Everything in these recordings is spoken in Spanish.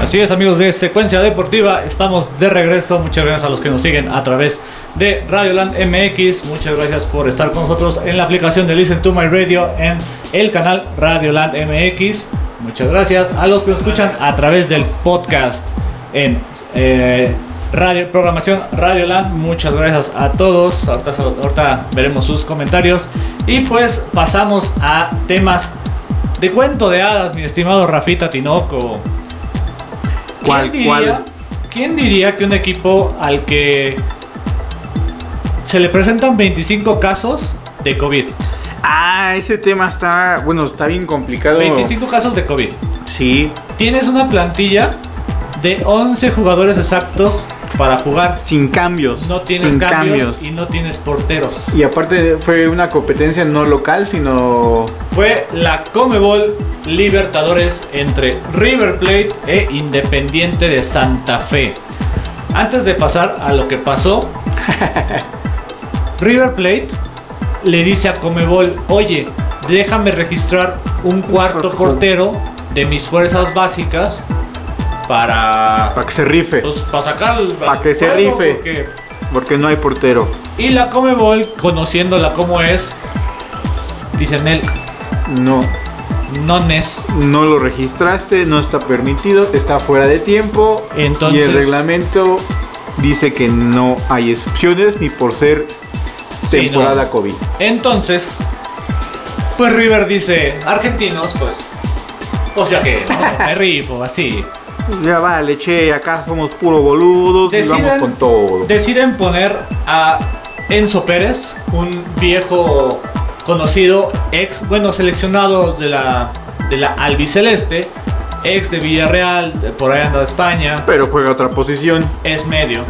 Así es amigos de Secuencia Deportiva, estamos de regreso, muchas gracias a los que nos siguen a través de Radioland MX, muchas gracias por estar con nosotros en la aplicación de Listen to My Radio en el canal Radioland MX, muchas gracias a los que nos escuchan a través del podcast en eh, radio, programación Radioland, muchas gracias a todos, ahorita, ahorita veremos sus comentarios. Y pues pasamos a temas de cuento de hadas, mi estimado Rafita Tinoco. ¿Cuál, ¿Quién diría, ¿Quién diría que un equipo al que se le presentan 25 casos de COVID? Ah, ese tema está, bueno, está bien complicado. 25 casos de COVID. Sí. Tienes una plantilla de 11 jugadores exactos para jugar. Sin cambios. No tienes sin cambios, y no tienes porteros. Y aparte fue una competencia no local, sino... Fue la Comebol Libertadores entre River Plate e Independiente de Santa Fe. Antes de pasar a lo que pasó, River Plate le dice a Comebol, oye, déjame registrar un cuarto portero de mis fuerzas básicas para... Para que se rife. Pues, para sacar... Para que se rife. porque- Porque no hay portero. Y la Comebol, conociéndola como es, dicen él, No. no es. No lo registraste, no está permitido, está fuera de tiempo. Entonces- Y el reglamento dice que no hay excepciones ni por ser Sí, temporada no. COVID. Entonces, pues River dice, argentinos, pues, pues ya que, ¿no? me rifo, así. Ya vale, che, acá somos puro boludos y vamos Deciden- con todo. Deciden poner a Enzo Pérez, un viejo conocido, ex, bueno, seleccionado de la, de la albiceleste, ex de Villarreal, por ahí anda de España, Pero juega otra posición. es medio.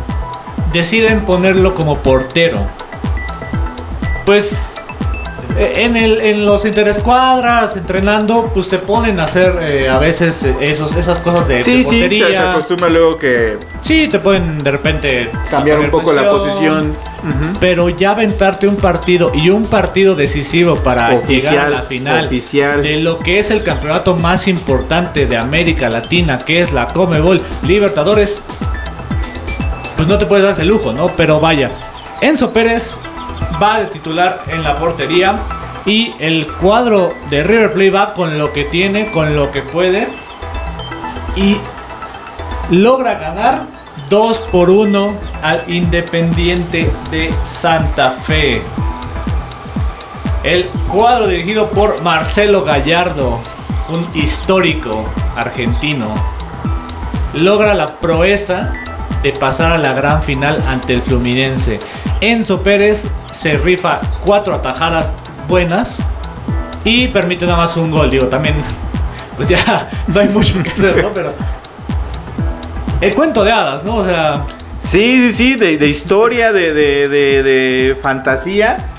Deciden ponerlo como portero. Pues en, el, en los interescuadras, entrenando, pues te ponen a hacer eh, a veces eh, esos, esas cosas de, de Sí, sí, se, se portería. acostumbra luego que Sí, te pueden de repente cambiar un poco la presión, posición. Ujú. Pero ya aventarte un partido y un partido decisivo para Oficial, llegar a la final oficial. de lo que es el campeonato más importante de América Latina, que es la Comebol Libertadores, pues no te puedes dar ese lujo, ¿no? Pero vaya, Enzo Pérez va de titular en la portería y el cuadro de River Plate va con lo que tiene, con lo que puede y logra ganar 2 por 1 al Independiente de Santa Fe. El cuadro dirigido por Marcelo Gallardo, un histórico argentino, logra la proeza de pasar a la gran final ante el Fluminense. Enzo Pérez se rifa cuatro atajadas buenas y permite nada más un gol. Digo, también, pues ya no hay mucho que hacer, ¿no? Pero el cuento de hadas, ¿no? O sea, Sí, sí, sí, de, de historia, de, de- de- de fantasía.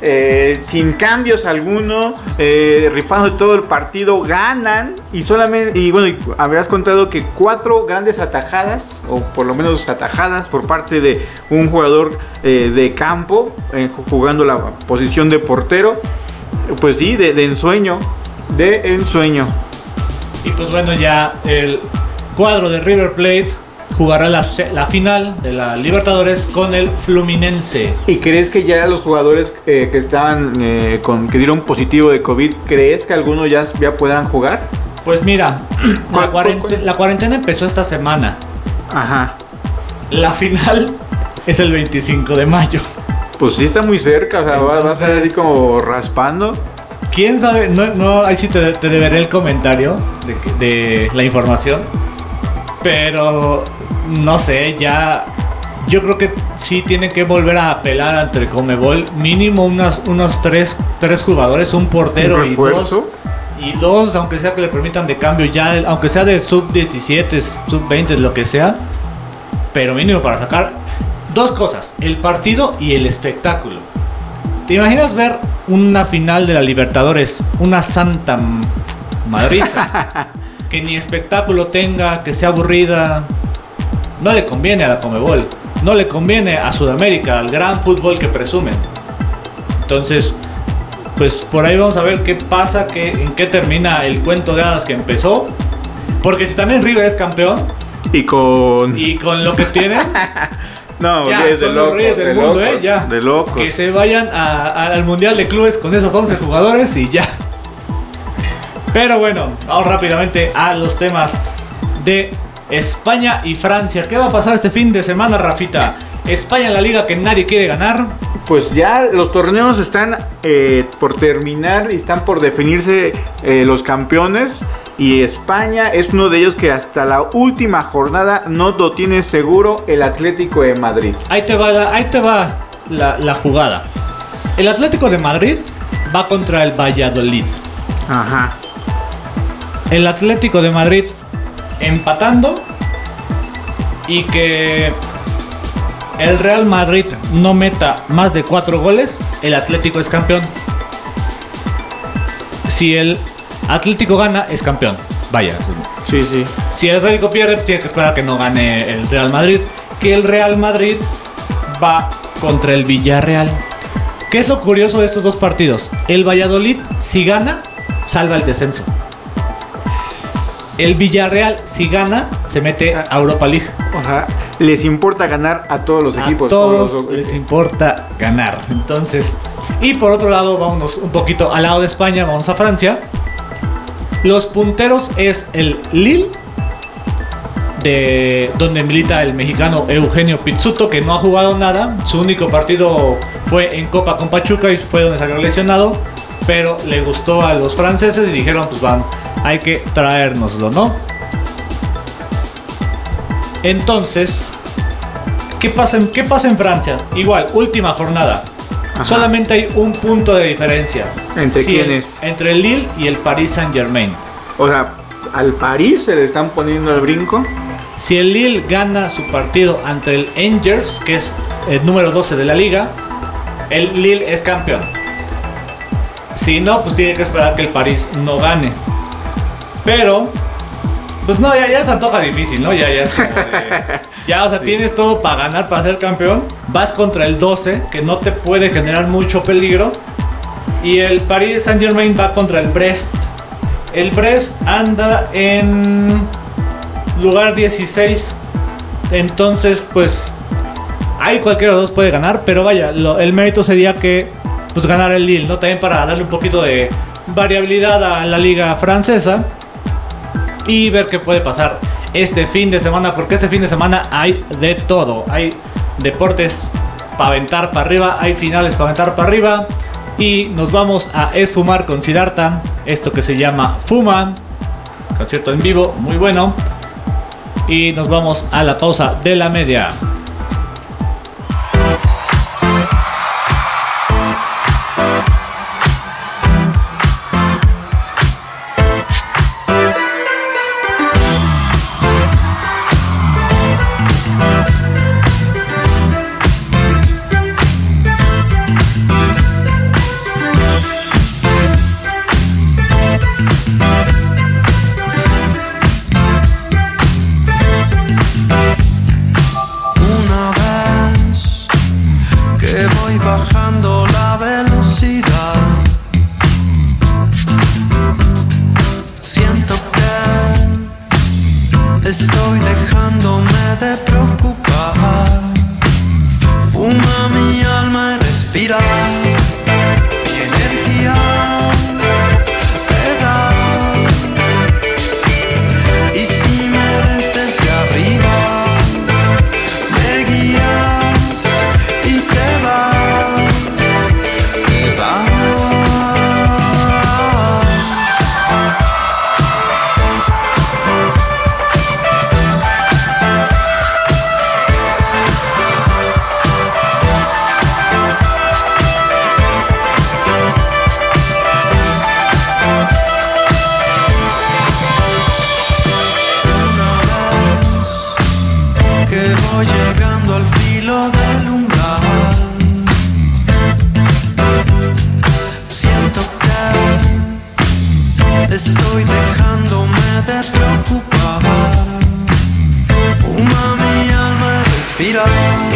Eh, sin cambios alguno, eh, rifando todo el partido, ganan y solamente, y bueno, y habías contado que cuatro grandes atajadas, o por lo menos atajadas por parte de un jugador eh, de campo, eh, jugando la posición de portero, pues sí, de, de ensueño, de ensueño. Y pues bueno, ya el cuadro de River Plate jugará la, la final de la Libertadores con el Fluminense. ¿Y crees que ya los jugadores eh, que estaban eh, con que dieron positivo de COVID, crees que algunos ya, ya puedan jugar? Pues mira, ¿Cuál- la, cuarentena empezó esta semana. Ajá. La final es el 25 de mayo. Pues sí está muy cerca, o sea, va, va a ser así como raspando. ¿Quién sabe? No, no ahí sí te, te deberé el comentario de la información. Pero no sé, ya. Yo creo que sí tienen que volver a apelar ante Comebol. Mínimo unas, unos tres, tres jugadores, un portero ¿Un y dos. Y dos, aunque sea que le permitan de cambio ya, aunque sea de sub 17, sub 20, lo que sea. Pero mínimo para sacar dos cosas: el partido y el espectáculo. ¿Te imaginas ver una final de la Libertadores? Una santa madriza. que ni espectáculo tenga, que sea aburrida. No le conviene a la Comebol. No le conviene a Sudamérica, al gran fútbol que presumen. Entonces, pues por ahí vamos a ver qué pasa, qué, en qué termina el cuento de hadas que empezó. Porque si también River es campeón Y con. y con lo que tienen, no, ya, es de son los locos. reyes del de mundo, locos, ¿eh? Ya. De locos. que se vayan a- a- al Mundial de Clubes con esos 11 jugadores y ya. Pero bueno, vamos rápidamente a los temas de España y Francia. ¿Qué va a pasar este fin de semana, Rafita? España en la liga que nadie quiere ganar. Pues ya los torneos están eh, por terminar y están por definirse eh, los campeones. Y España es uno de ellos que hasta la última jornada no lo tiene seguro el Atlético de Madrid. Ahí te va, la, ahí te va la, la jugada. El Atlético de Madrid va contra el Valladolid. Ajá. El Atlético de Madrid empatando y que el Real Madrid no meta más de cuatro goles, el Atlético es campeón. Si el Atlético gana, es campeón. Vaya. Sí, sí. Si el Atlético pierde, pues tiene que esperar que no gane el Real Madrid. Que el Real Madrid va contra el Villarreal. ¿Qué es lo curioso de estos dos partidos? El Valladolid, si gana, salva el descenso. El Villarreal, si gana, se mete a Europa League. Ajá. Les importa ganar a todos los A equipos. todos los- les importa ganar. Entonces, y por otro lado, vámonos un poquito al lado de España, vamos a Francia. Los punteros es el Lille, de donde milita el mexicano Eugenio Pizzuto, que no ha jugado nada. Su único partido fue en Copa con Pachuca y fue donde salió lesionado. Pero le gustó a los franceses y dijeron, pues van, hay que traérnoslo, ¿no? Entonces, ¿qué pasa en, qué pasa en Francia? Igual, última jornada. Ajá. Solamente hay un punto de diferencia. ¿Entre quiénes? Entre el Lille y el Paris Saint Germain. O sea, al París se le están poniendo el brinco. Si el Lille gana su partido ante el Angers, que es el número 12 de la liga, el Lille es campeón. Si no, pues tiene que esperar que el París no gane. Pero, pues no, ya, ya se antoja difícil, ¿no? Ya, ya. es como de- ya, o sea, tienes todo para ganar, para ser campeón. Vas contra el 12, que no te puede generar mucho peligro. Y el Paris Saint Germain va contra el Brest. El Brest anda en lugar 16. Entonces, pues ahí cualquiera de los dos puede ganar, pero vaya, lo- el mérito sería que pues ganar el Lille, ¿no? También para darle un poquito de variabilidad a la liga francesa y ver qué puede pasar este fin de semana, porque este fin de semana hay de todo. Hay deportes para aventar para arriba, hay finales para aventar para arriba y nos vamos a esfumar con Siddhartha, esto que se llama Fuma, concierto en vivo, muy bueno. Y nos vamos a la pausa de la media. show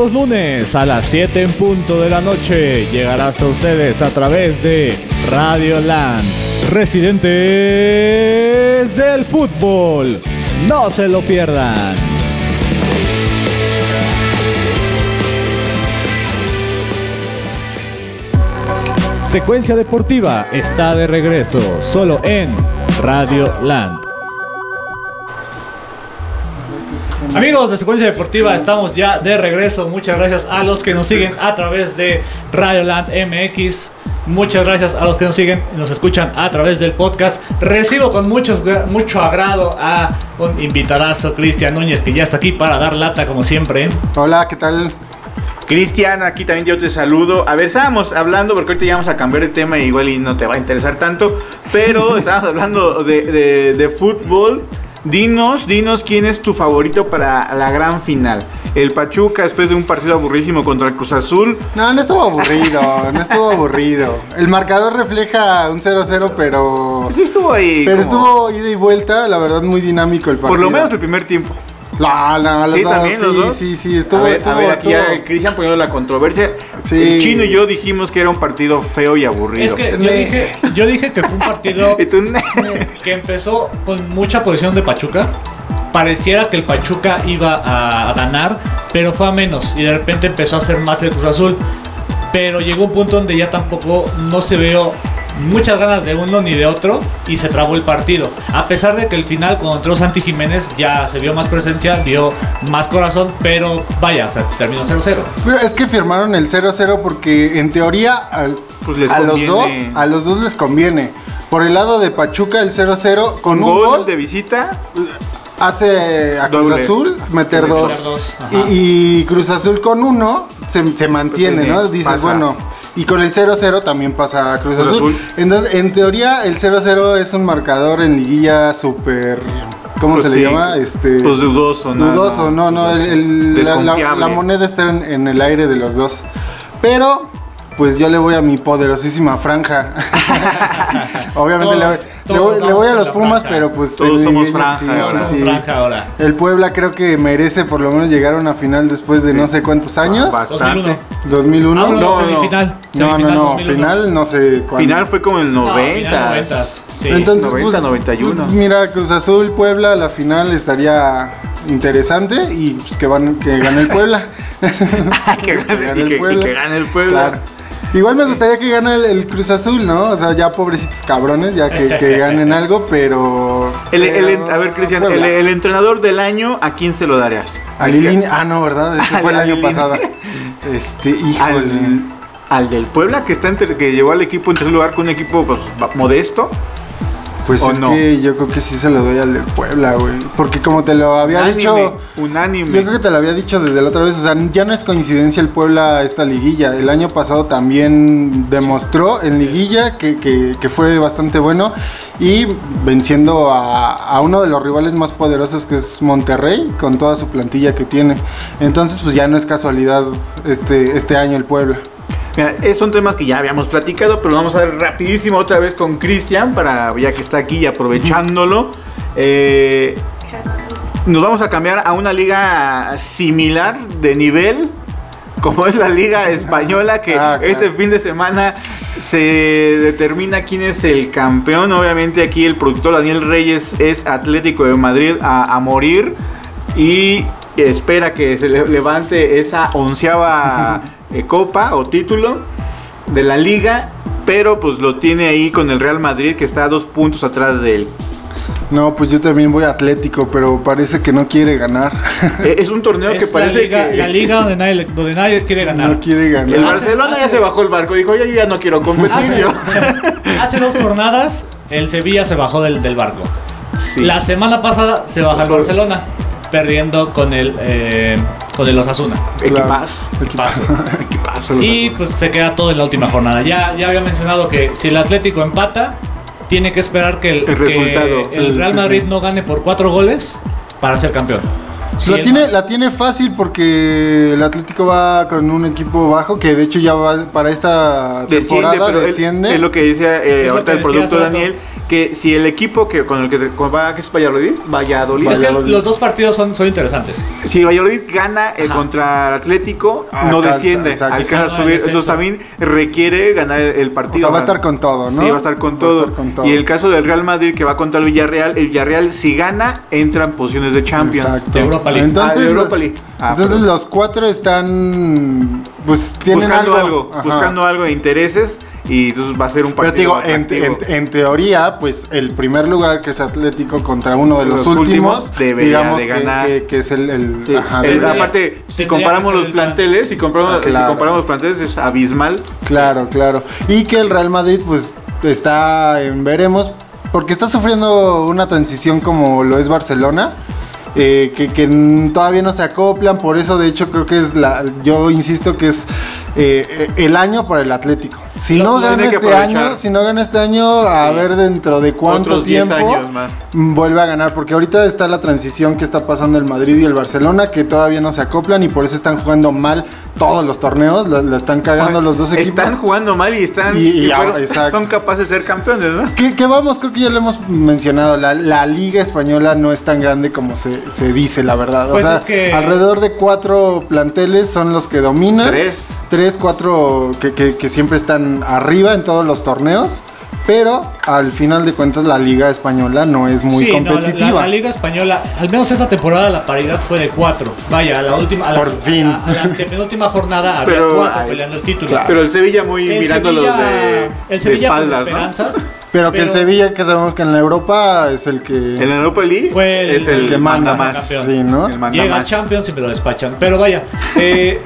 Todos lunes a las 7 en punto de la noche llegará hasta ustedes a través de Radio Land, residentes del fútbol. No se lo pierdan. Secuencia Deportiva está de regreso solo en Radio Land. Amigos de Secuencia Deportiva, estamos ya de regreso. Muchas gracias a los que nos siguen a través de Radio Land MX. Muchas gracias a los que nos siguen y nos escuchan a través del podcast. Recibo con muchos, mucho agrado a un invitadazo, Cristian Núñez, que ya está aquí para dar lata como siempre. Hola, ¿qué tal? Cristian, aquí también yo te saludo. A ver, estábamos hablando, porque ahorita ya vamos a cambiar de tema, igual y no te va a interesar tanto, pero estábamos hablando de, de- de fútbol. Dinos, dinos quién es tu favorito para la gran final. El Pachuca después de un partido aburrísimo contra el Cruz Azul. No, no estuvo aburrido, no estuvo aburrido. El marcador refleja un 0-0, pero... Sí estuvo ahí. Pero como- estuvo ida y vuelta, la verdad muy dinámico el partido. por lo menos el primer tiempo. No, no, los Sí, también sí, los dos. sí, sí, estuvo, a ver, estuvo, a ver, aquí ya estuvo- Cristian poniendo la controversia. Sí. El chino y yo dijimos que era un partido feo y aburrido. Es que yo dije, yo dije que fue un partido que empezó con mucha posición de Pachuca. Pareciera que el Pachuca iba a, a ganar, pero fue a menos y de repente empezó a hacer más el Cruz Azul. Pero llegó un punto donde ya tampoco no se vio muchas ganas de uno ni de otro y se trabó el partido. A pesar de que el final cuando entró Santi Jiménez ya se vio más presencia, vio más corazón, pero vaya, o sea, terminó 0-0. Pero Es que firmaron el 0-0 porque en teoría Pues les a los dos, a los dos les conviene. Por el lado de Pachuca el 0-0 con con un gol, gol de visita. hace a Cruz Doble. Azul meter Meter dos. Y, y Cruz Azul con uno se, se mantiene, ¿no? Dices, pasa. bueno. Y con el 0-0 también pasa a Cruz, Cruz Azul. Azul. Entonces, en teoría, el 0-0 es un marcador en liguilla súper. ¿Cómo Pues se sí. le llama? Este, Pues dudoso, ¿no? dudoso, no, no. el- el- la, la moneda está en, en el aire de los dos. Pero, pues yo le voy a mi poderosísima franja. Obviamente le voy- Todos- le, voy, todos le voy vamos a los Pumas, franja. pero pues. Todos en somos franja sí, ahora. sí, Somos sí. franja ahora. El Puebla creo que merece por lo menos llegar a una final después de no sé cuántos años. Bastante. 2001. 2001. Ah, no, No, semifinal. No, no, semifinal no, 2001. final no sé cuándo. Final fue como el No, 90. final 90s, sí. Entonces, 90, pues, 91. pues, mira, Cruz Azul, Puebla, la final estaría interesante y pues, que, van, que gane el Puebla. que gane, y que, y que gane el pueblo. Claro. Igual me gustaría que gane el, el Cruz Azul, ¿no? O sea, ya pobrecitos cabrones, ya que, que ganen algo, pero... El- el- pero- a ver, Cristian, el, el entrenador del año, ¿a quién se lo darías? A Lilini- Ah, no, ¿verdad? Ese fue el año Lilini. pasado. Este, híjole. Al, al del Puebla, que está entre- que llevó al equipo en tercer lugar con un equipo pues, modesto. Pues ¿O es no? que yo creo que sí se lo doy al del Puebla, güey. Porque como te lo había Unánime, dicho... unánime. Yo creo que te lo había dicho desde la otra vez, o sea, ya no es coincidencia el Puebla esta liguilla. El año pasado también demostró en liguilla que, que- que fue bastante bueno y venciendo a, a uno de los rivales más poderosos que es Monterrey con toda su plantilla que tiene. Entonces, pues ya no es casualidad este, este año el Puebla. Mira, son temas que ya habíamos platicado, pero vamos a ver rapidísimo otra vez con Cristian, para ya que está aquí y aprovechándolo. Eh, nos vamos a cambiar a una liga similar de nivel, como es la liga española, que Ah, este fin de semana se determina quién es el campeón. Obviamente aquí el productor Daniel Reyes es Atlético de Madrid a, a morir y espera que se le- levante esa onceava eh, copa o título de la liga, pero pues lo tiene ahí con el Real Madrid que está a dos puntos atrás de él. No, pues yo también voy a Atlético, pero parece que no quiere ganar. Eh, Es un torneo que Es la parece liga, que la liga donde nadie, donde nadie quiere ganar. no quiere ganar. el Hace- Barcelona ya hace- se bajó el barco, dijo, yo ya no quiero competir. Hace, yo". hace dos jornadas el Sevilla se bajó del, del barco. Sí. La semana pasada se baja el Barcelona, perdiendo con el, eh, con el Osasuna. Equipazo. Equipazo. Equipazo. Y pues se queda todo en la última jornada. Ya, ya había mencionado que si el Atlético empata, tiene que esperar que el, El que resultado. el Sí, Real Madrid sí. no gane por cuatro goles para ser campeón. Si la, tiene, la tiene fácil porque el Atlético va con un equipo bajo que de hecho ya va para esta Desciende, temporada desciende. es lo que decía eh, ahorita el hace rato. Que si el equipo que con el que va, que es Valladolid, Valladolid, Es que Valladolid. los dos partidos son, son interesantes. si Valladolid gana el Ajá. contra el Atlético, no Alcanza, desciende, exacto. alcanza a Exacto, subir, el entonces también requiere ganar el O partido. sea, va a estar con todo, ¿no? Sí, va a estar con Va a todo. estar con todo. Y el caso del Real Madrid que va contra el Villarreal, el Villarreal si gana entra en posiciones de Champions. Exacto. De Europa League. Entonces, Ah, de Europa League. Ah, entonces los cuatro están, pues tienen buscando algo, Ajá. buscando algo de intereses y entonces va a ser un Pero partido te digo, en, atractivo. en- en teoría, pues el primer lugar que es Atlético contra uno de los, Los últimos, últimos debería digamos de ganar. Que, que es el, el- Sí, ajá, el- debería- aparte, si comparamos los el plan. planteles, si comparamos, Ah, claro. si comparamos los planteles es abismal. Claro, claro. Y que el Real Madrid, pues, está en veremos, porque está sufriendo una transición como lo es Barcelona. Eh, que, todavía no se acoplan, por eso de hecho creo que es la, yo insisto que es eh, el año para el Atlético. Si Lo- no gana este año, si no gana este año, a ver dentro de cuánto Otros 10 tiempo años más. mm, vuelve a ganar, porque ahorita está la transición que está pasando el Madrid y el Barcelona, que todavía no se acoplan y por eso están jugando mal todos los torneos, la, la están cagando los dos equipos. Están jugando mal y están Y- y fueron- son capaces de ser campeones, ¿no? Que, que vamos, creo que ya lo hemos mencionado, la, la liga española no es tan grande como se, se dice, la verdad. O Pues sea, es que- alrededor de cuatro planteles son los que dominan. Tres. Tres, cuatro que, que- que siempre están arriba en todos los torneos. Pero al final de cuentas la liga española no es muy Sí, no, la- competitiva. la, la Liga Española, al menos esta temporada la paridad fue de cuatro. Vaya, a la última, a la, Por fin. A, a la penúltima jornada había Pero- cuatro ay, peleando el título. claro. Pero el Sevilla muy El mirándolos Sevilla- de, el de Sevilla con ¿no? esperanzas. pero que el Sevilla, que sabemos que en la Europa es el que... En la Europa League Fue el- es el, el que manda. más. campeón. Sí, ¿no? El manda Llega más. Champions y me lo despachan. Pero vaya, eh,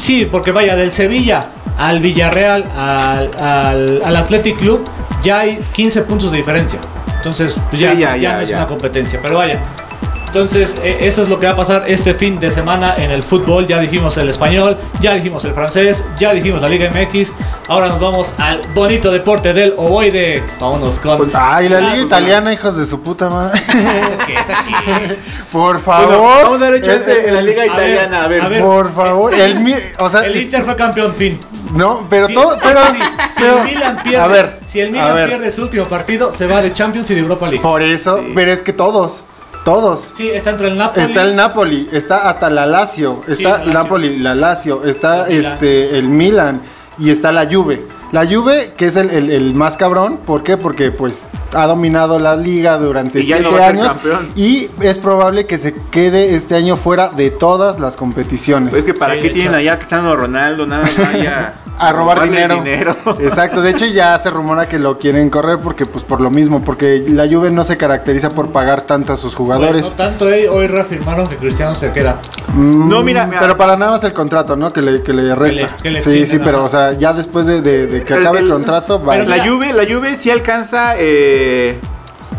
sí, porque vaya, del Sevilla al Villarreal, al, al, al Athletic Club, ya hay 15 puntos de diferencia. Entonces, pues ya, Sí, ya, ya ya, no es una competencia. Pero vaya. Entonces, eh, eso es lo que va a pasar este fin de semana en el fútbol. Ya dijimos el español, ya dijimos el francés, ya dijimos la Liga MX. Ahora nos vamos al bonito deporte del ovoide. Vámonos con. Ay, la liga italiana, hijos de su puta madre. ¿Qué es aquí? Por Bueno, favor. vamos a hecho este en la liga italiana. A ver, a ver. Por favor. El, o sea, El Inter fue campeón, fin. no, pero Si- todo, pero, sí, si pero- el Milan pierde, a ver, si el Milan pierde su último partido, se va de Champions y de Europa League. Por eso, pero es que todos, todos. Sí, está entre el Napoli. Está el Napoli, está hasta la Lazio, está Lazio. Napoli, la Lazio, está El Milan. este el Milan y está la Juve. La Juve, que es el, el- el más cabrón, ¿por qué? Porque pues ha dominado la liga durante Y siete no años y es probable que se quede este año fuera de todas las competiciones. es que para Sí, qué tienen allá a Cristiano Ronaldo, nada más vaya a robar dinero. Exacto, de hecho ya se rumora que lo quieren correr porque pues por lo mismo, porque la Juve no se caracteriza por pagar tanto a sus jugadores. Pues, no tanto, eh, hoy reafirmaron que Cristiano se queda. Mm, No, mira, mira. Pero para nada más el contrato, ¿no? Que le, que le resta. que sí, sí, pero o sea, ya después de, de- de que acabe el, el- contrato, va. pero La. Juve, la Juve sí alcanza eh,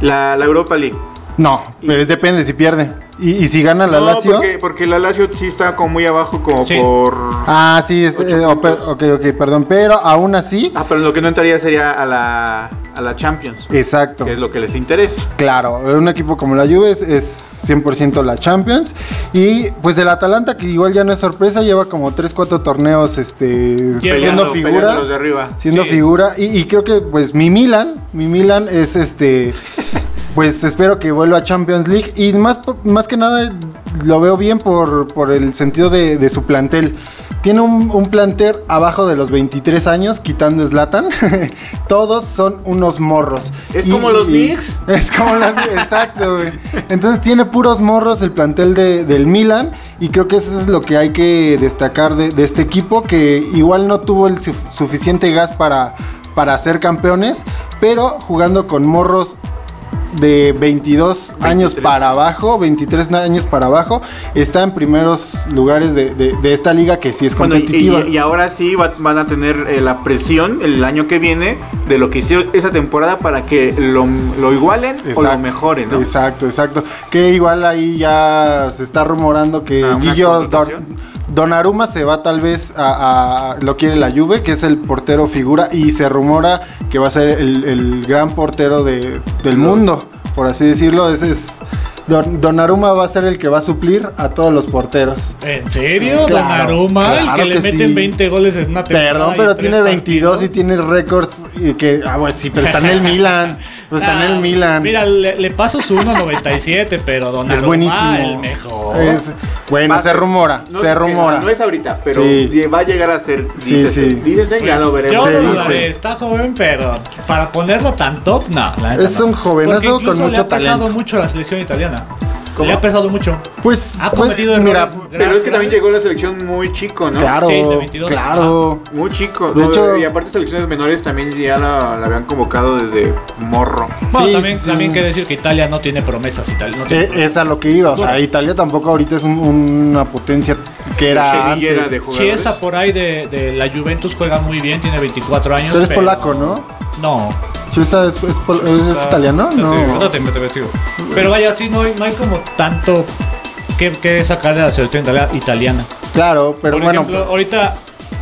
la, la Europa League. No, pero es depende si pierde. Y, y si gana la no, Lazio. porque, porque la Lazio sí está como muy abajo como Sí. por... Ah, sí, este, eh, o pe- ok, ok, perdón. Pero aún así, Ah, pero lo que no entraría sería a la, a la Champions, exacto. que es lo que les interesa. Claro, un equipo como la Juve es, es 100% la Champions. Y pues el Atalanta, que igual ya no es sorpresa, lleva como 3-4 torneos este, siendo figura. de arriba. Siendo Sí. figura. Y, y creo que pues mi Milan, mi Milan es este... Pues espero que vuelva a Champions League. Y más, más que nada lo veo bien por, por el sentido de, de su plantel. Tiene un, un plantel abajo de los 23 años, quitando Slatan. Todos son unos morros. ¿Es como los Knicks? Es como los exacto, güey. Entonces tiene puros morros el plantel de- del Milan. Y creo que eso es lo que hay que destacar de, de este equipo. Que igual no tuvo el su- suficiente gas para, para ser campeones. Pero jugando con morros de 22 años 23. para abajo, 23 años para abajo, está en primeros lugares de, de- de esta liga que sí es Bueno, y, competitiva. y- y ahora sí va- van a tener eh, la presión el año que viene de lo que hicieron esa temporada para que lo, lo igualen o lo mejoren, ¿no? Exacto, exacto. Que igual ahí ya se está rumorando que Ah. Don- Donnarumma se va tal vez a, a- lo quiere la Juve, que es el portero figura y se rumora que va a ser el, el gran portero de- del mundo, por así decirlo. Ese es Don, Donnarumma va a ser el que va a suplir a todos los porteros. ¿En serio? Claro, Donnarumma, el claro que le que meten sí. 20 goles en una temporada. Perdón, pero tiene 22 y tiene récords y que ah, bueno, sí, pero está en el Milan. Pues está en Ah, el Milan. Mira, le, le paso su 1.97, pero Donnarumma es buenísimo. el mejor. Es- bueno, Va se rumora, No, se rumora. No es ahorita, pero Sí. va a llegar a ser. Sí, Dícese, sí. dícese, ya Pues, lo veremos. Yo lo daré, está joven, pero para ponerlo tan top, no. la Es no. un jovenazo con incluso le mucho ha talento. mucho la selección italiana. ¿Cómo? Le ha pesado mucho. Pues, Ha pues, cometido mira, errores Pero es que también llegó a la selección muy chico, ¿no? claro, Sí, de 22. claro. Muy chico. De ¿no? hecho- y aparte selecciones menores también ya la, la habían convocado desde morro. Bueno, Sí, también, sí. también hay que decir que Italia no tiene promesas. Italia no tiene Eh, promesas. es a lo que iba, o sea, Bueno. Italia tampoco ahorita es un- una potencia que era antes. de. Chiesa por ahí de, de la Juventus juega muy bien, tiene 24 años. Pero es pero- polaco, ¿no? No. Chiesa es, es pol- es italiano, no. Te, te investigo. Pero vaya, sí, no hay, no hay como tanto que, que sacarle a la selección itali- italiana. Claro, pero Por bueno, ejemplo, ahorita,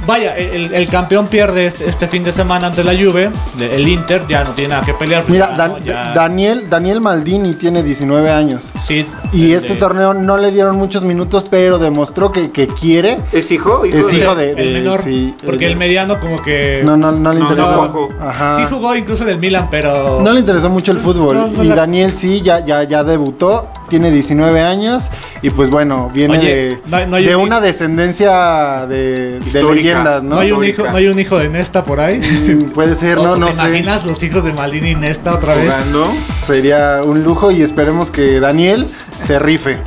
vaya, el, el campeón pierde este, este fin de semana ante la Juve. El Inter ya no tiene nada que pelear. pues mira, ya, Dan- ¿no? Ya- Daniel, Daniel Maldini tiene 19 años. sí, Y el este de- torneo no le dieron muchos minutos, pero demostró que, que quiere. ¿Es hijo? Es de- hijo de- el menor, sí, porque el- el mediano como que No, no, no le No, no interesó. Ajá. sí jugó incluso en el Milan, pero No le interesó mucho el Pues, fútbol. no, no y Daniel sí, ya, ya, ya debutó, tiene 19 años. Y pues bueno, viene Oye, de, no hay- no hay de un- una descendencia de, de leyendas, ¿no? no, hay un hijo, no hay un hijo de Nesta por ahí. Mm, Puede ser, ¿O no, te no sé. imaginas los hijos de Maldini y Nesta otra vez? jugando. Sería un lujo y esperemos que Daniel se rife.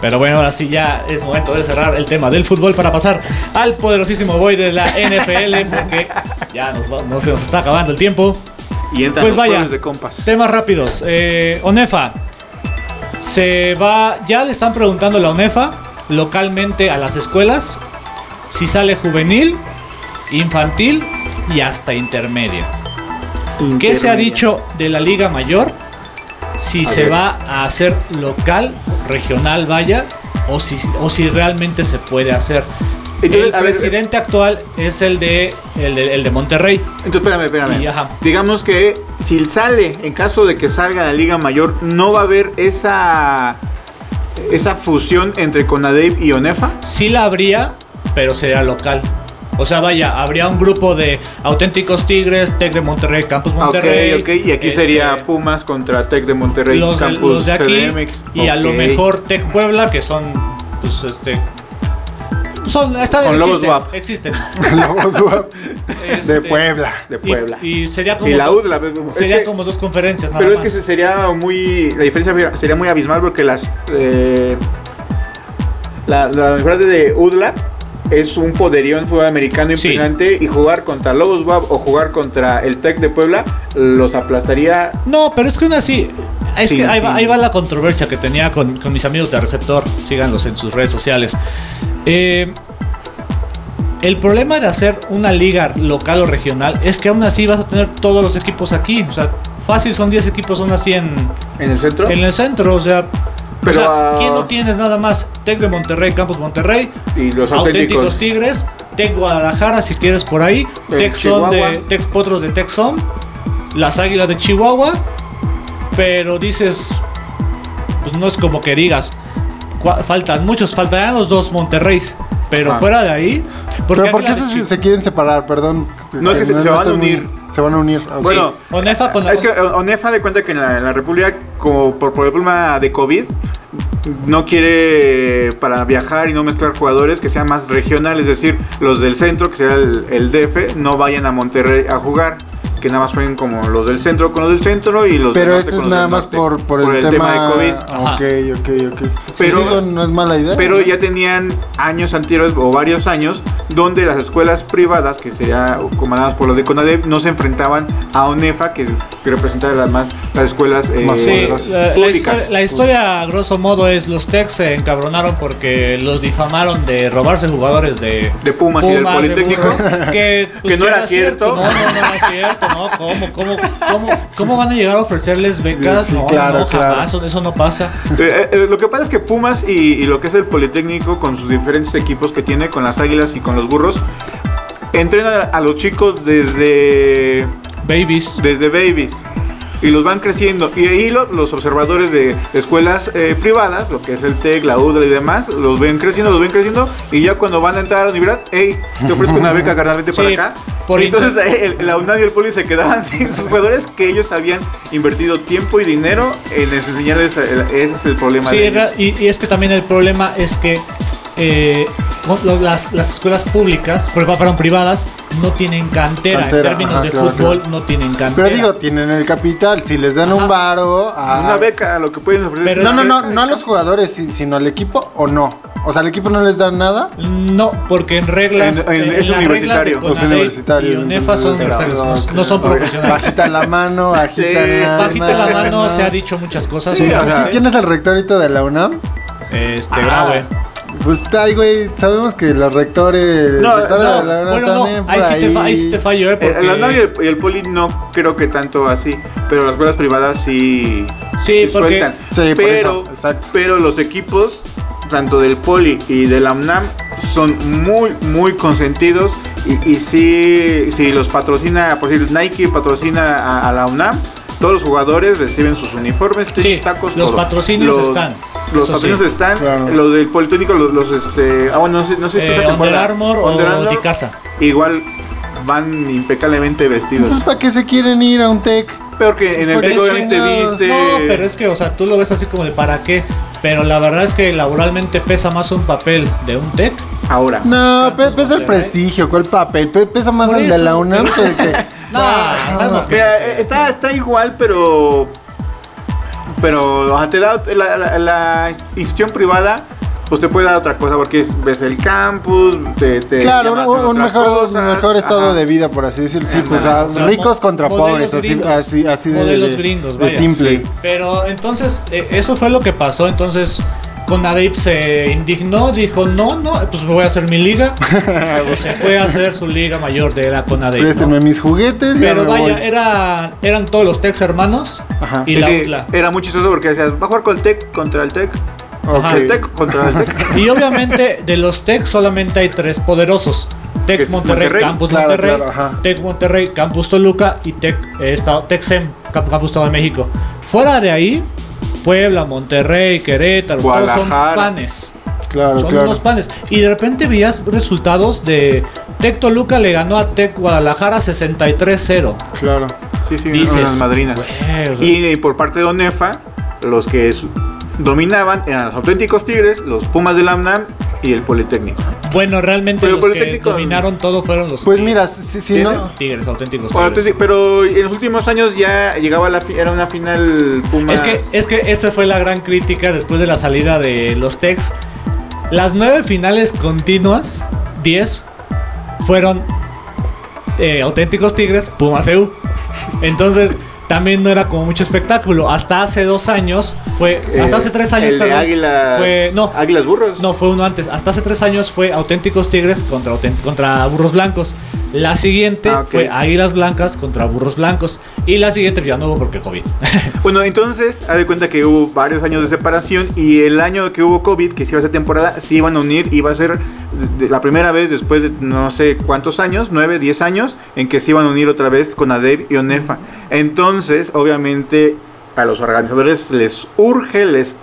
Pero bueno, ahora sí ya es momento de cerrar el tema del fútbol para pasar al poderosísimo boy de la NFL porque ya nos, va- no se nos está acabando el tiempo. Y entran Pues los vaya. de compas. Temas rápidos. Eh, ONEFA. Se va. Ya le están preguntando la ONEFA localmente a las escuelas si sale juvenil, infantil y hasta intermedia. ¿Qué se ha dicho de la Liga Mayor? Si A se ver. va a hacer local, regional, vaya, o si, o si realmente se puede hacer. Entonces, el ver, presidente actual es el de, el de, el de Monterrey. Entonces, espérame, espérame. Y. Digamos que si sale, en caso de que salga la Liga Mayor, no va a haber esa esa fusión entre Conadep y Onefa. Sí la habría, pero sería local. O sea, vaya, habría un grupo de auténticos Tigres, Tec de Monterrey, Campus Monterrey. ok, ok. Y aquí este, sería Pumas contra Tec de Monterrey, los, de- Campus los de aquí CDMX. y a lo mejor Tec Puebla, que son, pues, este, son, está, Con Lobos existen, WAP. existen. Lobos WAP Este, de Puebla. de Puebla. Y, sería como Y la dos, es sería que- como dos conferencias, nada Pero es que se- sería muy. La diferencia sería muy abismal porque las. eh, la, la diferencia de UDLA es un poderío en fútbol americano Sí. impresionante y jugar contra Lobos WAP o jugar contra el Tec de Puebla los aplastaría. No, pero es que aún así. Es Sí, que ahí, va, sí. ahí va la controversia que tenía con, con mis amigos de Receptor. Síganlos en sus redes sociales. Eh, el problema de hacer una liga local o regional es que aún así vas a tener todos los equipos aquí. O sea, fácil son 10 equipos aún así en, En el centro. en el centro. O sea, Pero, o sea, ¿quién no tienes nada más? Tec de Monterrey, Campus Monterrey, y los Auténticos auténticos. Tigres, Tec Guadalajara si quieres por ahí, Texon de Potros de Texon, las Águilas de Chihuahua, pero dices, pues no es como que digas, faltan muchos, faltarán los dos Monterreys, pero Ah. fuera de ahí, porque Pero ¿por qué se, quieren separar? Perdón. No, es que se- se van a muy- unir. se van a unir. Bueno, Onefa con es que Onefa de cuenta que en la, en la República, como por, por el problema de COVID, no quiere para viajar y no mezclar jugadores que sean más regional, es decir, los del centro, que será el, el DF, no vayan a Monterrey a jugar, que nada más jueguen como los del centro con los del centro y los Pero del norte es con los nada del más norte, por, por el, tema, de COVID. Ajá. Ok, ok, ok. Pero- Sí, no es mala idea. Pero ¿no? ya tenían años anteriores o varios años donde las escuelas privadas, que serían comandadas por los de CONADEP, no se enfrentaban a ONEFA, que, que representa las más las escuelas eh, Más Sí, la, historia, la historia, a grosso modo es los Tex se encabronaron porque los difamaron de robarse jugadores de de Pumas, y del de Politécnico. Burro, que, pues, Que no era cierto. No, no, no era cierto, ¿no? ¿Cómo, cómo, cómo, cómo van a llegar a ofrecerles becas? Sí, no, claro, no, claro. jamás, eso- eso no pasa. Eh, eh, lo que pasa es que Pumas y, y lo que es el Politécnico con sus diferentes equipos que tiene, con las Águilas y con los Burros, entrenan a, a los chicos desde, Babies. desde babies. Y los van creciendo. Y ahí lo- los observadores de escuelas eh, privadas, lo que es el TEC, la UDA y demás, los ven creciendo, los ven creciendo. Y ya cuando van a entrar a la universidad, hey, te ofrezco una beca, carnal, vete para Sí, acá. por y entonces eh, el- la UNAM y el Poli se quedaban sin sus jugadores que ellos habían invertido tiempo y dinero en enseñarles. el- Ese es el problema. Sí, de ellos. y, y es que también el problema es que eh, las, las escuelas públicas, pero fueron privadas, no tienen cantera. Cantera, en términos ajá, de claro, fútbol, claro. no tienen cantera. Pero digo, tienen el capital. Si les dan Ajá. un varo. a- Una beca, lo que pueden ofrecer. Pero No, no, no, no a los jugadores, si- sino al equipo o no. O sea, al equipo no les dan nada. No, porque en reglas, En- en- en es las reglas de universitario. Y UNEFA son universitarios, no, no son profesionales. Bajita la mano, bajita Sí, la Bajita la mano, se ha dicho muchas cosas. Sí. ¿Quién es el rectorito de la UNAM? Este, Ah. grave. Pues ay, güey, sabemos que los rectores. No, el no, la UNAM Bueno, no, también por ahí sí, te, fa- ahí sí te fallo, ¿eh? Eh, Porque... La UNAM y el, y el Poli no creo que tanto así, pero las escuelas privadas sí, Sí, porque- Sí, por pero, eso, exacto. pero los equipos, tanto del Poli y de la UNAM, son muy, muy consentidos. Y, y sí, si los patrocina, por decir, Nike patrocina a, a la UNAM, todos los jugadores reciben sus uniformes, tenis, tacos, los todo. patrocinios Los- están, Los eso patrocinios sí. están, Claro. los del Politécnico, los, los, este, ah, bueno, no sé, no sé si Eh, esta Under temporada- Armour Under o Armour, Dicasa. igual van impecablemente vestidos. Entonces, ¿para qué se quieren ir a un tech? Peor que en el Pero TEC es obviamente no, viste. No, pero es que, o sea, tú lo ves así como de para qué. Pero la verdad es que laboralmente pesa más un papel de un tech. Ahora. No, pe- Campus pesa el Monterrey. prestigio, ¿cuál papel? Pe- pesa más el de la UNAM que No, Ah, que Mira, sí. eh, está, está igual, pero. Pero o sea, te da la, la- la institución privada, pues te puede dar otra cosa, porque es- ves el campus, te. te Claro, un, un mejor, cosas, un mejor estado ajá. de vida, por así decirlo. Sí, Ajá. pues a O sea, ricos contra pobres, así, gringos. así, así de, de- gringos, de vaya. simple. Sí. Pero entonces, eh, eso fue lo que pasó. Entonces, Conadip se indignó, dijo, no, no, pues me voy a hacer mi liga. Pero se fue a hacer su liga mayor de la Conadip. ¿no? Préstenme mis juguetes. Pero vaya, era, eran todos los Tex hermanos Ajá. y Sí, la era muy chistoso porque decías, va a jugar con el TEC contra el TEC. Ajá. El TEC contra el TEC. Y obviamente de los Tech solamente hay tres poderosos. Es Monterrey, Monterrey. Campus Claro, Monterrey, claro. Tech Monterrey, Campus Toluca y Tech, eh, Estado, Tech SEM, Camp- Campus Estado de México. Fuera de ahí, Puebla, Monterrey, Querétaro, todos son panes. Claro, son claro. unos panes. Y de repente veías resultados de Tech Toluca le ganó a Tech Guadalajara 63-0. Claro. Sí, sí, Dices, madrinas. "Güey, o sea, Y, por parte de ONEFA, los que dominaban eran los auténticos Tigres, los Pumas de la UNAM y el Politécnico. Bueno, realmente Pero los que Politécnico- dominaron todo fueron los Pues Tigres. mira, si, no. Tigres, auténticos Bueno, Tigres. entonces, pero en los últimos años ya llegaba la fi- era una final Pumas. Es que, es que esa fue la gran crítica después de la salida de los Tex. Las nueve finales continuas, 10, fueron eh, auténticos Tigres, Pumas EU. Entonces, también no era como mucho espectáculo. Hasta hace dos años fue. Eh, hasta hace tres años, el de perdón. Águilas, Fue. No, Águilas Burros. no, fue uno antes. Hasta hace tres años fue Auténticos Tigres contra, contra Burros Blancos. La siguiente Ah, ok. fue Águilas Blancas contra Burros Blancos. Y la siguiente ya no hubo porque COVID. Bueno, entonces, haz de cuenta que hubo varios años de separación y el año que hubo COVID, que se iba a temporada, se iban a unir, iba a ser de- de la primera vez después de no sé cuántos años, 9, 10 años, en que se iban a unir otra vez con ADEB y ONEFA. Entonces, obviamente, a los organizadores les urge, les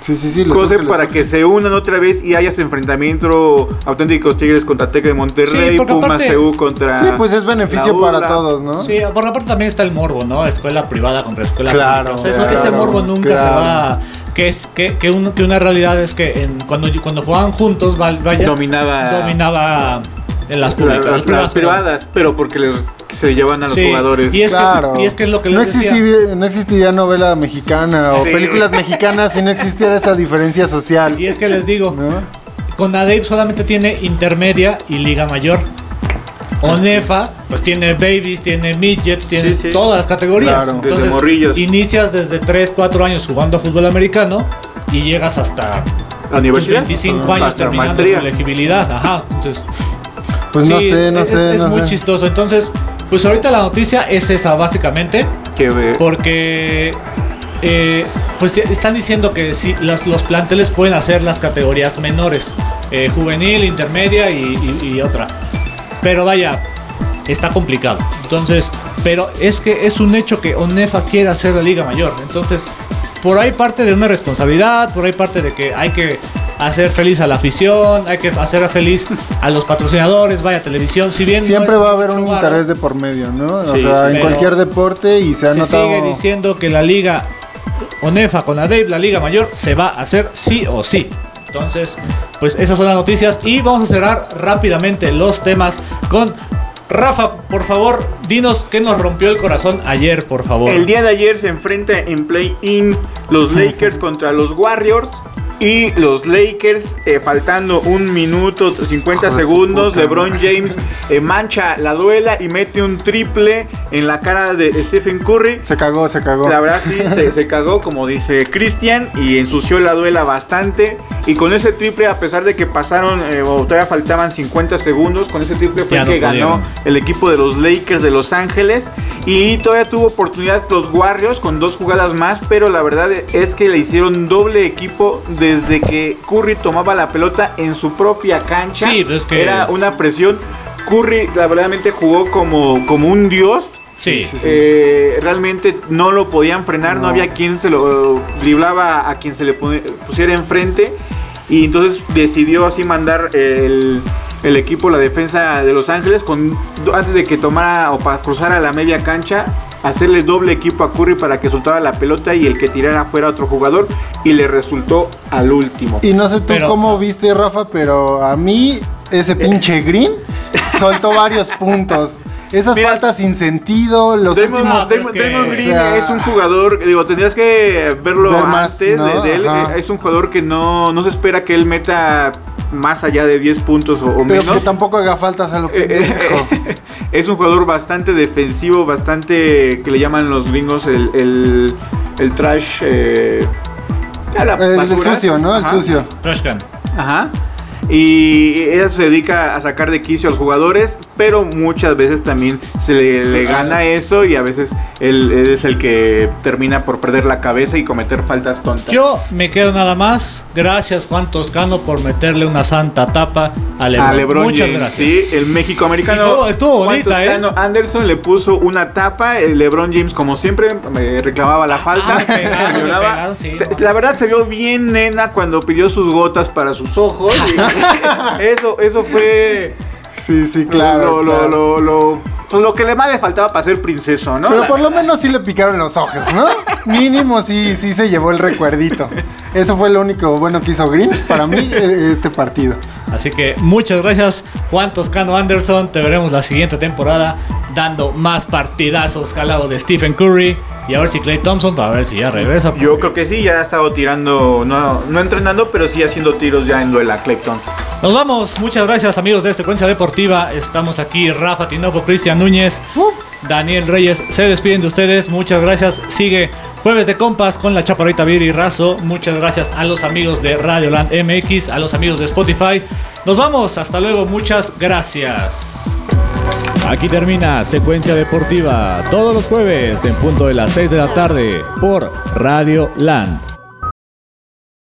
Sí, para que se unan otra vez y haya ese enfrentamiento auténticos Tigres contra Tec de Monterrey, Sí, Pumas aparte- CU contra... Sí, pues es beneficio para todos, ¿no? Sí, por la parte también está el morbo, ¿no? Escuela privada contra escuela Claro, pública. O sea, eso- claro, ese morbo nunca claro. se va. Que es que, que, un- que una realidad es que en- cuando, cuando jugaban juntos, vaya, Dominaba... dominaba en las la- públicas. las, las privadas, las privadas, pero porque les, se llevan a los Sí, jugadores. Y es, Claro. que, y es que es lo que no, les decía. existiría, no existiría novela mexicana o Sí. películas mexicanas si no existiera esa diferencia social. Y es que les digo, ¿no? con ADEP solamente tiene intermedia y liga mayor. ONEFA, pues tiene babies, tiene midgets, tiene Sí, sí. todas las categorías. Claro. Desde morrillos. inicias desde 3, 4 años jugando a fútbol americano y llegas hasta La universidad. 25 años Hasta terminando tu elegibilidad. Ajá. Entonces, Pues no sé, no es, sé. es no muy sé. chistoso. Entonces, pues ahorita la noticia es esa, básicamente. Que, Porque eh, pues están diciendo que sí, las- los planteles pueden hacer las categorías menores, eh, juvenil, intermedia y, y- y otra. Pero vaya, está complicado. Entonces, pero es que es un hecho que ONEFA quiere hacer la Liga Mayor. Entonces, por ahí parte de una responsabilidad, por ahí parte de que hay que hacer feliz a la afición, hay que hacer feliz a los patrocinadores, vaya televisión, si bien Siempre va a haber un interés de por medio, ¿no? O sea, en cualquier deporte y se ha se notado. sigue diciendo que la liga ONEFA con la Dave, la liga mayor, se va a hacer sí o sí. Entonces, pues esas son las noticias y vamos a cerrar rápidamente los temas con Rafa, por favor, dinos qué nos rompió el corazón ayer, por favor. El día de ayer se enfrenta en play-in los Lakers contra los Warriors. Y los Lakers, eh, faltando un minuto 50 Hijo de su segundos, LeBron madre. James eh, mancha la duela y mete un triple en la cara de Stephen Curry. Se cagó, se cagó. La verdad sí, se, se cagó, como dice Cristian, y ensució la duela bastante. Y con ese triple, a pesar de que pasaron, eh, o todavía faltaban 50 segundos, con ese triple fue Ya no que ganó el equipo de los Lakers de Los Ángeles. Y todavía tuvo oportunidad los Warriors con dos jugadas más, pero la verdad es que le hicieron doble equipo desde que Curry tomaba la pelota en su propia cancha. Sí, es que- Era una presión. Curry, la verdadmente jugó como, como un dios. sí, Eh, realmente no lo podían frenar, no, No. había quien se lo driblaba a quien se le pusiera enfrente. Y entonces decidió así mandar el, el equipo, la defensa de Los Ángeles, con, antes de que tomara o para cruzar a la media cancha, hacerle doble equipo a Curry para que soltara la pelota y el que tirara fuera otro jugador. Y le resultó al último. Y no sé tú Pero- cómo viste, Rafa, pero a mí ese pinche Green soltó varios puntos. Esas Mira, faltas sin sentido, los Draymond, últimos... Draymond Green o sea, es un jugador, digo, tendrías que verlo Ver más, antes de- ¿no? de, él. Ajá. eh, Es un jugador que no, no se espera que él meta más allá de 10 puntos o, o Pero menos. que tampoco haga faltas a lo Eh, eh, eh, es un jugador bastante defensivo, bastante que le llaman los gringos el, el, el trash. eh, la El, sucio, ¿no? El sucio. Trashcan. Ajá. Y ella se dedica a sacar de quicio a los jugadores, pero muchas veces también se le, le gana eso y a veces él, él es el que termina por perder la cabeza y cometer faltas tontas. Yo me quedo nada más. Gracias Juan Toscano por meterle una santa tapa a LeBron. a LeBron Muchas James, gracias. sí, el México americano. Estuvo- estuvo bonita, Toscano ¿eh? Anderson le puso una tapa, el LeBron James como siempre me reclamaba la falta, pegaron, pegaron, sí, Te- no. La verdad se vio bien nena cuando pidió sus gotas para sus ojos. eso, eso fue Sí, sí, claro. lo, lo, claro. lo, lo- pues lo que le más le faltaba para ser princeso, ¿no? Pero La- por lo menos sí le picaron los ojos, ¿no? Mínimo sí, sí se llevó el recuerdito. Eso fue lo único bueno que hizo Green para mí eh, este partido. Así que muchas gracias Juan Toscano Anderson. Te veremos la siguiente temporada dando más partidazos al lado de Stephen Curry. Y a ver si Clay Thompson para ver si ya regresa. Yo creo que sí, ya ha estado tirando, no, no entrenando, pero sí haciendo tiros ya en duela, Clay Thompson. Nos vamos. Muchas gracias amigos de Secuencia Deportiva. Estamos aquí Rafa Tinoco, Cristian Núñez, Daniel Reyes. Se despiden de ustedes. Muchas gracias. Sigue Jueves de Compas con la Chaparrita Viri Razo. Muchas gracias a los amigos de Radio Land MX, a los amigos de Spotify. Nos vamos. Hasta luego. Muchas gracias. Aquí termina Secuencia Deportiva todos los jueves en punto de las 6 de la tarde por Radio Land.